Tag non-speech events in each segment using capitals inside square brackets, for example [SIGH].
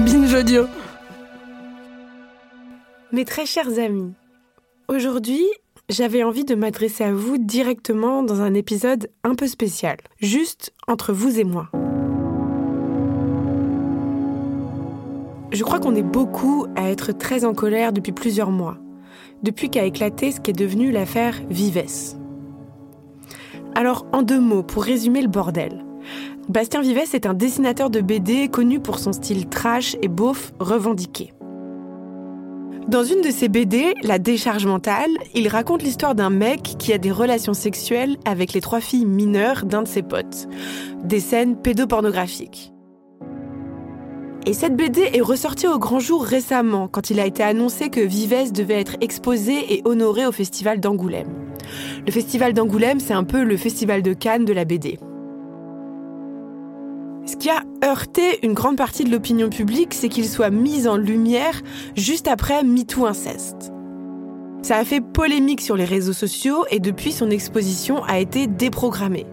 Binge. Mes très chers amis, aujourd'hui, j'avais envie de m'adresser à vous directement dans un épisode un peu spécial, juste entre vous et moi. Je crois qu'on est beaucoup à être très en colère depuis plusieurs mois, depuis qu'a éclaté ce qui est devenu l'affaire Vives. Alors, en deux mots, pour résumer le bordel. Bastien Vives est un dessinateur de BD connu pour son style trash et beauf revendiqué. Dans une de ses BD, La décharge mentale, il raconte l'histoire d'un mec qui a des relations sexuelles avec les trois filles mineures d'un de ses potes. Des scènes pédopornographiques. Et cette BD est ressortie au grand jour récemment, quand il a été annoncé que Vives devait être exposé et honoré au Festival d'Angoulême. Le Festival d'Angoulême, c'est un peu le Festival de Cannes de la BD. Ce qui a heurté une grande partie de l'opinion publique, c'est qu'il soit mis en lumière juste après MeToo Inceste. Ça a fait polémique sur les réseaux sociaux et depuis son exposition a été déprogrammée.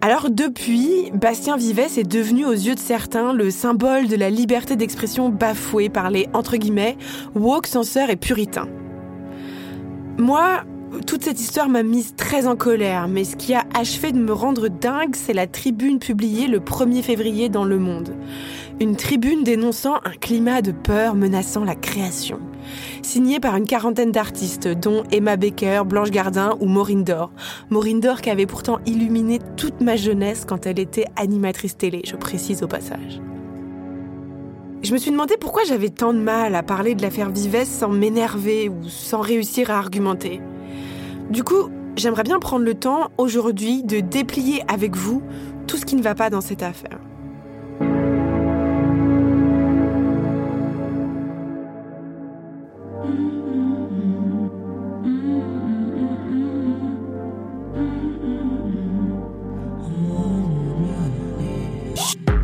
Alors depuis, Bastien Vives est devenu aux yeux de certains le symbole de la liberté d'expression bafouée par les entre guillemets woke, censeurs et puritains. Moi, toute cette histoire m'a mise très en colère, mais ce qui a achevé de me rendre dingue, c'est la tribune publiée le 1er février dans Le Monde. Une tribune dénonçant un climat de peur menaçant la création. Signée par une quarantaine d'artistes, dont Emma Baker, Blanche Gardin ou Maureen Dor. Maureen Dor qui avait pourtant illuminé toute ma jeunesse quand elle était animatrice télé, je précise au passage. Je me suis demandé pourquoi j'avais tant de mal à parler de l'affaire Vives sans m'énerver ou sans réussir à argumenter. Du coup, j'aimerais bien prendre le temps aujourd'hui de déplier avec vous tout ce qui ne va pas dans cette affaire.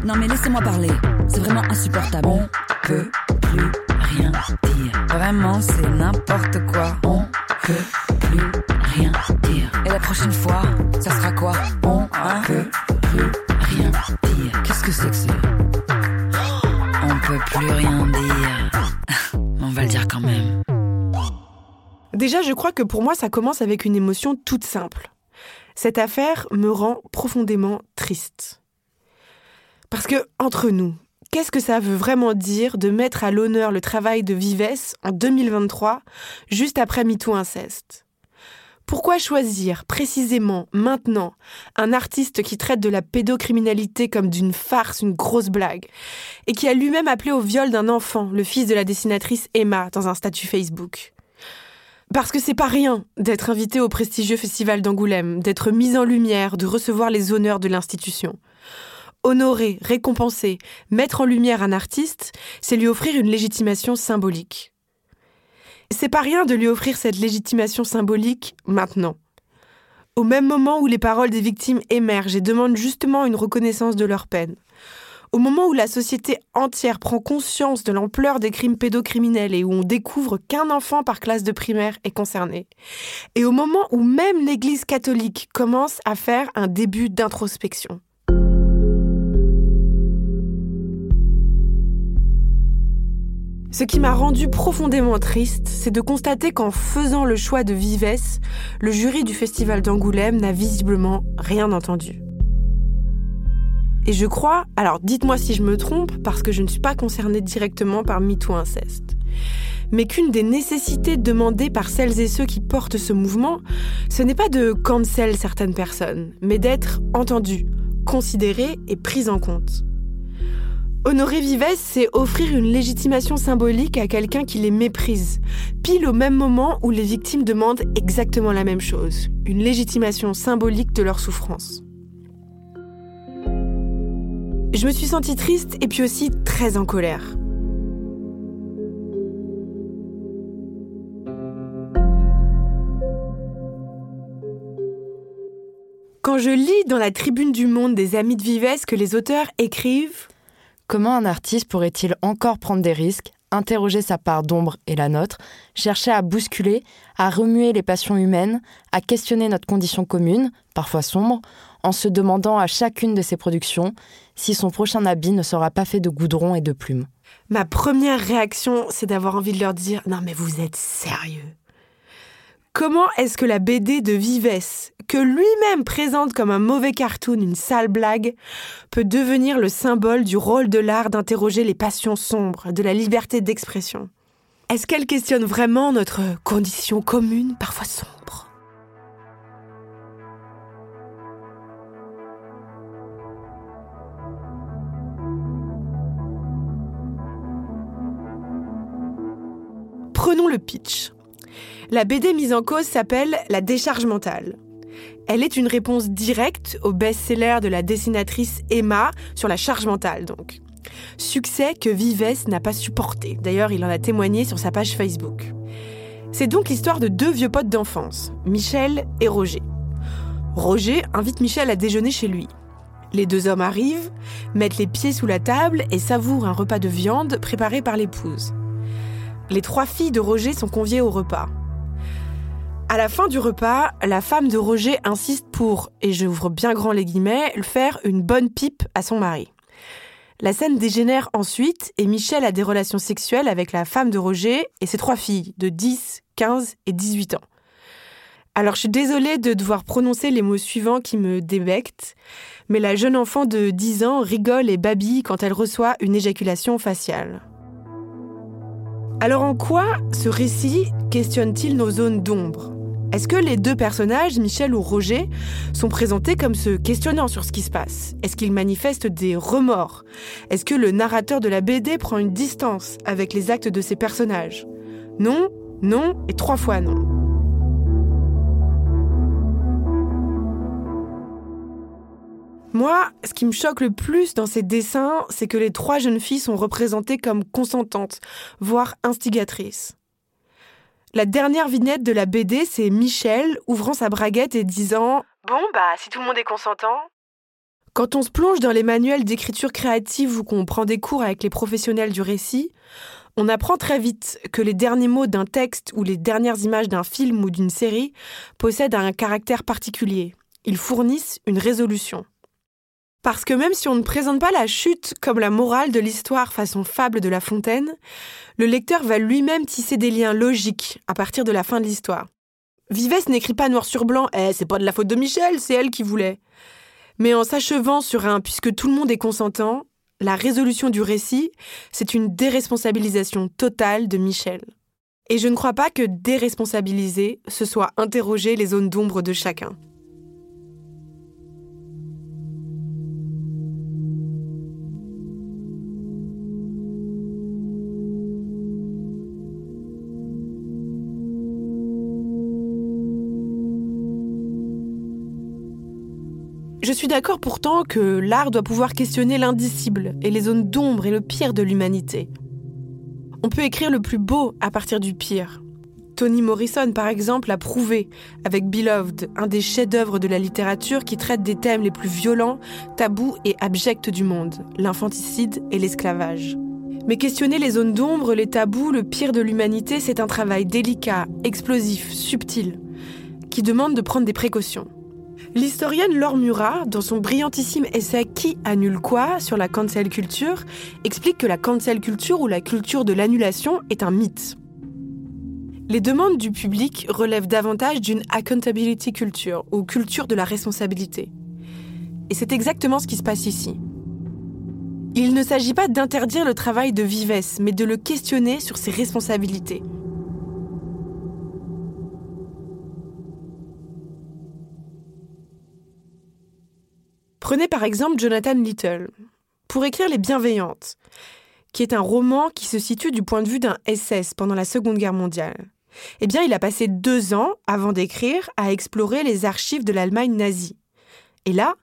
Non mais laissez-moi parler, c'est vraiment insupportable. On peut plus rien dire. Vraiment, c'est n'importe quoi. On peut la prochaine fois, ça sera quoi On ne peut plus rien dire. Qu'est-ce que c'est que ça On peut plus rien dire. [LAUGHS] On va le dire quand même. Déjà, je crois que pour moi, ça commence avec une émotion toute simple. Cette affaire me rend profondément triste. Parce que, entre nous, qu'est-ce que ça veut vraiment dire de mettre à l'honneur le travail de Vives en 2023, juste après MeToo Inceste? Pourquoi choisir précisément maintenant un artiste qui traite de la pédocriminalité comme d'une farce, une grosse blague, et qui a lui-même appelé au viol d'un enfant, le fils de la dessinatrice Emma, dans un statut Facebook? Parce que c'est pas rien d'être invité au prestigieux festival d'Angoulême, d'être mis en lumière, de recevoir les honneurs de l'institution. Honorer, récompenser, mettre en lumière un artiste, c'est lui offrir une légitimation symbolique. C'est pas rien de lui offrir cette légitimation symbolique maintenant. Au même moment où les paroles des victimes émergent et demandent justement une reconnaissance de leur peine. Au moment où la société entière prend conscience de l'ampleur des crimes pédocriminels et où on découvre qu'un enfant par classe de primaire est concerné. Et au moment où même l'Église catholique commence à faire un début d'introspection. Ce qui m'a rendu profondément triste, c'est de constater qu'en faisant le choix de Vives, le jury du Festival d'Angoulême n'a visiblement rien entendu. Et je crois, alors dites-moi si je me trompe, parce que je ne suis pas concernée directement par MeToo Inceste, mais qu'une des nécessités demandées par celles et ceux qui portent ce mouvement, ce n'est pas de cancel certaines personnes, mais d'être entendues, considérées et prises en compte. Honorer Vives, c'est offrir une légitimation symbolique à quelqu'un qui les méprise, pile au même moment où les victimes demandent exactement la même chose, une légitimation symbolique de leur souffrance. Je me suis sentie triste et puis aussi très en colère. Quand je lis dans la tribune du monde des amis de Vives que les auteurs écrivent Comment un artiste pourrait-il encore prendre des risques, interroger sa part d'ombre et la nôtre, chercher à bousculer, à remuer les passions humaines, à questionner notre condition commune, parfois sombre, en se demandant à chacune de ses productions si son prochain habit ne sera pas fait de goudron et de plumes? Ma première réaction, c'est d'avoir envie de leur dire Non, mais vous êtes sérieux Comment est-ce que la BD de Vives, que lui-même présente comme un mauvais cartoon, une sale blague, peut devenir le symbole du rôle de l'art d'interroger les passions sombres, de la liberté d'expression? Est-ce qu'elle questionne vraiment notre condition commune, parfois sombre? Prenons le pitch. La BD mise en cause s'appelle La décharge mentale. Elle est une réponse directe au best-seller de la dessinatrice Emma sur la charge mentale, donc. Succès que Vives n'a pas supporté. D'ailleurs, il en a témoigné sur sa page Facebook. C'est donc l'histoire de deux vieux potes d'enfance, Michel et Roger. Roger invite Michel à déjeuner chez lui. Les deux hommes arrivent, mettent les pieds sous la table et savourent un repas de viande préparé par l'épouse. Les trois filles de Roger sont conviées au repas. À la fin du repas, la femme de Roger insiste pour, et je ouvre bien grand les guillemets, faire une bonne pipe à son mari. La scène dégénère ensuite et Michel a des relations sexuelles avec la femme de Roger et ses trois filles de 10, 15 et 18 ans. Alors je suis désolée de devoir prononcer les mots suivants qui me débectent, mais la jeune enfant de 10 ans rigole et babille quand elle reçoit une éjaculation faciale. Alors en quoi ce récit questionne-t-il nos zones d'ombre? Est-ce que les deux personnages, Michel ou Roger, sont présentés comme se questionnant sur ce qui se passe? Est-ce qu'ils manifestent des remords? Est-ce que le narrateur de la BD prend une distance avec les actes de ses personnages? Non, non et trois fois non. Moi, ce qui me choque le plus dans ces dessins, c'est que les trois jeunes filles sont représentées comme consentantes, voire instigatrices. La dernière vignette de la BD, c'est Michel ouvrant sa braguette et disant Bon, bah, si tout le monde est consentant. Quand on se plonge dans les manuels d'écriture créative ou qu'on prend des cours avec les professionnels du récit, on apprend très vite que les derniers mots d'un texte ou les dernières images d'un film ou d'une série possèdent un caractère particulier. Ils fournissent une résolution. Parce que même si on ne présente pas la chute comme la morale de l'histoire façon fable de La Fontaine, le lecteur va lui-même tisser des liens logiques à partir de la fin de l'histoire. Vives n'écrit pas noir sur blanc, eh, c'est pas de la faute de Michel, c'est elle qui voulait. Mais en s'achevant sur un puisque tout le monde est consentant, la résolution du récit, c'est une déresponsabilisation totale de Michel. Et je ne crois pas que déresponsabiliser, ce soit interroger les zones d'ombre de chacun. Suis d'accord pourtant que l'art doit pouvoir questionner l'indicible et les zones d'ombre et le pire de l'humanité. On peut écrire le plus beau à partir du pire. Toni Morrison, par exemple, a prouvé avec Beloved, un des chefs-d'œuvre de la littérature qui traite des thèmes les plus violents, tabous et abjects du monde, l'infanticide et l'esclavage. Mais questionner les zones d'ombre, les tabous, le pire de l'humanité, c'est un travail délicat, explosif, subtil, qui demande de prendre des précautions. L'historienne Laure Murat, dans son brillantissime essai Qui annule quoi sur la cancel culture, explique que la cancel culture ou la culture de l'annulation est un mythe. Les demandes du public relèvent davantage d'une accountability culture ou culture de la responsabilité. Et c'est exactement ce qui se passe ici. Il ne s'agit pas d'interdire le travail de Vives, mais de le questionner sur ses responsabilités. Prenez par exemple Jonathan Little. Pour écrire Les Bienveillantes, qui est un roman qui se situe du point de vue d'un SS pendant la Seconde Guerre mondiale. Eh bien, il a passé deux ans, avant d'écrire, à explorer les archives de l'Allemagne nazie. Et là,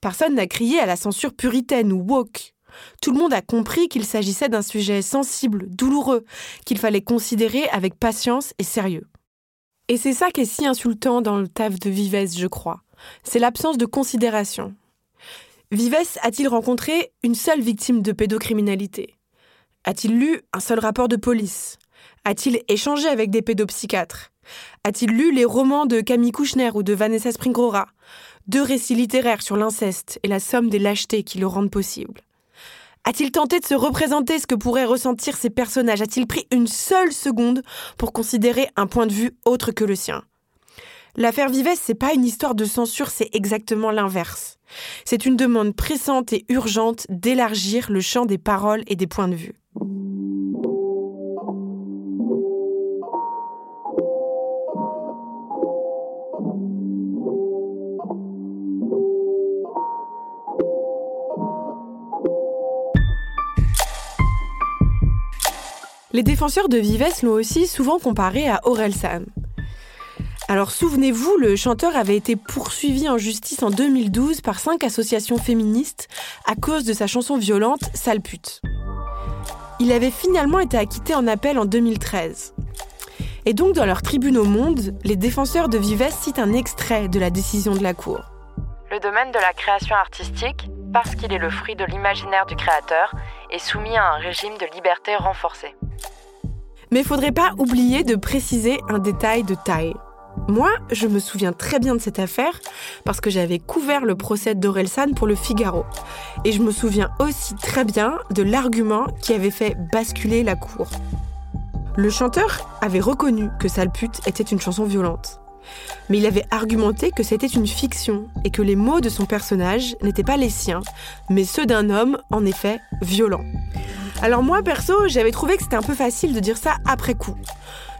Personne n'a crié à la censure puritaine ou woke. Tout le monde a compris qu'il s'agissait d'un sujet sensible, douloureux, qu'il fallait considérer avec patience et sérieux. Et c'est ça qui est si insultant dans le taf de Vives, je crois. C'est l'absence de considération. Vives a-t-il rencontré une seule victime de pédocriminalité? A-t-il lu un seul rapport de police? A-t-il échangé avec des pédopsychiatres? A-t-il lu les romans de Camille Kouchner ou de Vanessa Springrora? Deux récits littéraires sur l'inceste et la somme des lâchetés qui le rendent possible. A-t-il tenté de se représenter ce que pourraient ressentir ces personnages? A-t-il pris une seule seconde pour considérer un point de vue autre que le sien? L'affaire Vives, c'est pas une histoire de censure, c'est exactement l'inverse. C'est une demande pressante et urgente d'élargir le champ des paroles et des points de vue. Les défenseurs de Vives l'ont aussi souvent comparé à Orelsan. Alors souvenez-vous, le chanteur avait été poursuivi en justice en 2012 par cinq associations féministes à cause de sa chanson violente Sale pute. Il avait finalement été acquitté en appel en 2013. Et donc dans leur tribune au Monde, les défenseurs de Vives citent un extrait de la décision de la Cour. Le domaine de la création artistique, parce qu'il est le fruit de l'imaginaire du créateur, est soumis à un régime de liberté renforcé. Mais il faudrait pas oublier de préciser un détail de taille. Moi, je me souviens très bien de cette affaire parce que j'avais couvert le procès d'Orelsan pour le Figaro. Et je me souviens aussi très bien de l'argument qui avait fait basculer la cour. Le chanteur avait reconnu que Sale pute était une chanson violente. Mais il avait argumenté que c'était une fiction et que les mots de son personnage n'étaient pas les siens, mais ceux d'un homme, en effet, violent. Alors moi, perso, j'avais trouvé que c'était un peu facile de dire ça après coup.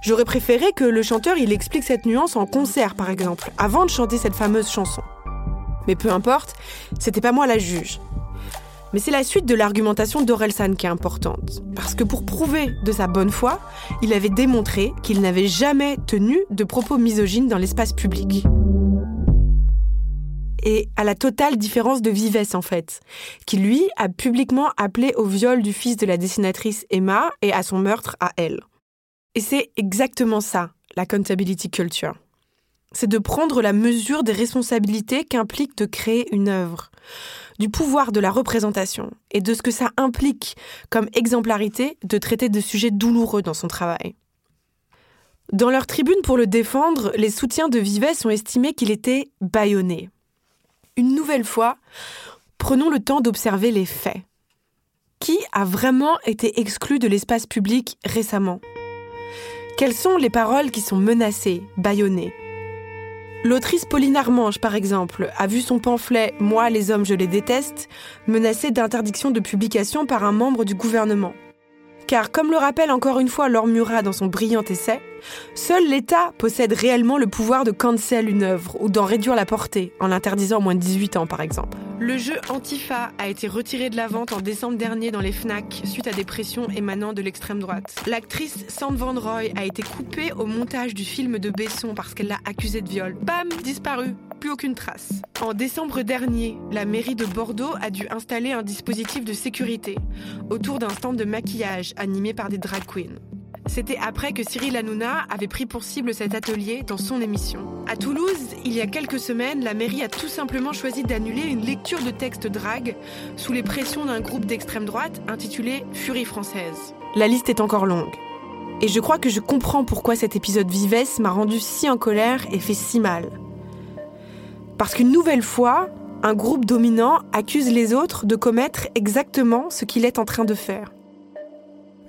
J'aurais préféré que le chanteur il explique cette nuance en concert, par exemple, avant de chanter cette fameuse chanson. Mais peu importe, c'était pas moi la juge. Mais c'est la suite de l'argumentation d'Orelsan qui est importante. Parce que pour prouver de sa bonne foi, il avait démontré qu'il n'avait jamais tenu de propos misogynes dans l'espace public. Et à la totale différence de Vives en fait, qui lui a publiquement appelé au viol du fils de la dessinatrice Emma et à son meurtre à elle. Et c'est exactement ça, la accountability culture. C'est de prendre la mesure des responsabilités qu'implique de créer une œuvre, du pouvoir de la représentation et de ce que ça implique comme exemplarité de traiter de sujets douloureux dans son travail. Dans leur tribune pour le défendre, les soutiens de Vives ont estimé qu'il était bâillonné. Une nouvelle fois, prenons le temps d'observer les faits. Qui a vraiment été exclu de l'espace public récemment? Quelles sont les paroles qui sont menacées, bâillonnées? L'autrice Pauline Armange, par exemple, a vu son pamphlet Moi, les hommes, je les déteste, menacé d'interdiction de publication par un membre du gouvernement. Car, comme le rappelle encore une fois Laure Murat dans son brillant essai, seul l'État possède réellement le pouvoir de cancel une œuvre ou d'en réduire la portée, en l'interdisant à moins de 18 ans par exemple. Le jeu Antifa a été retiré de la vente en décembre dernier dans les FNAC suite à des pressions émanant de l'extrême droite. L'actrice Sand Van Roy a été coupée au montage du film de Besson parce qu'elle l'a accusée de viol. Bam, disparu plus aucune trace. En décembre dernier, la mairie de Bordeaux a dû installer un dispositif de sécurité autour d'un stand de maquillage animé par des drag queens. C'était après que Cyril Hanouna avait pris pour cible cet atelier dans son émission. À Toulouse, il y a quelques semaines, la mairie a tout simplement choisi d'annuler une lecture de texte drag sous les pressions d'un groupe d'extrême droite intitulé Furie française. La liste est encore longue. Et je crois que je comprends pourquoi cet épisode Vivesse m'a rendu si en colère et fait si mal. Parce qu'une nouvelle fois, un groupe dominant accuse les autres de commettre exactement ce qu'il est en train de faire.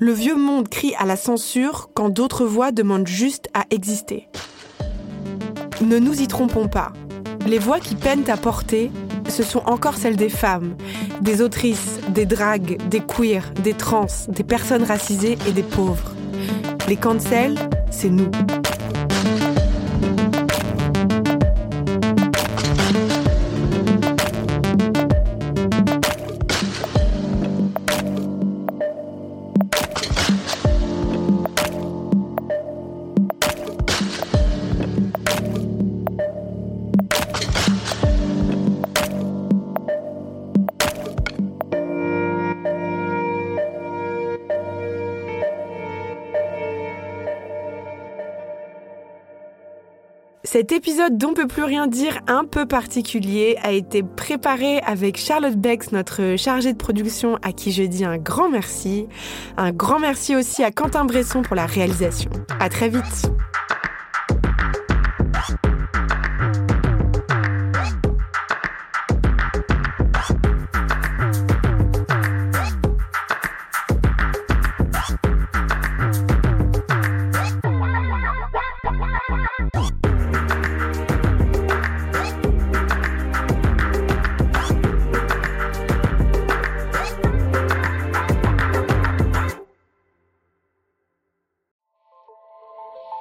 Le vieux monde crie à la censure quand d'autres voix demandent juste à exister. Ne nous y trompons pas. Les voix qui peinent à porter, ce sont encore celles des femmes, des autrices, des dragues, des queers, des trans, des personnes racisées et des pauvres. Les cancels, c'est nous. Cet épisode d'On peut plus rien dire un peu particulier a été préparé avec Charlotte Bex, notre chargée de production, à qui je dis un grand merci. Un grand merci aussi à Quentin Bresson pour la réalisation. À très vite.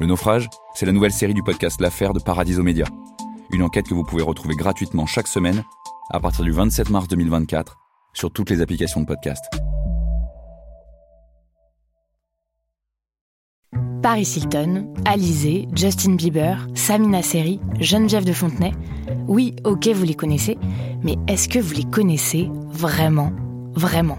Le naufrage, c'est la nouvelle série du podcast L'affaire de Paradiso Média. Une enquête que vous pouvez retrouver gratuitement chaque semaine à partir du 27 mars 2024 sur toutes les applications de podcast. Paris Hilton, Alizé, Justin Bieber, Samina Seri, Geneviève de Fontenay. Oui, ok, vous les connaissez, mais est-ce que vous les connaissez vraiment? Vraiment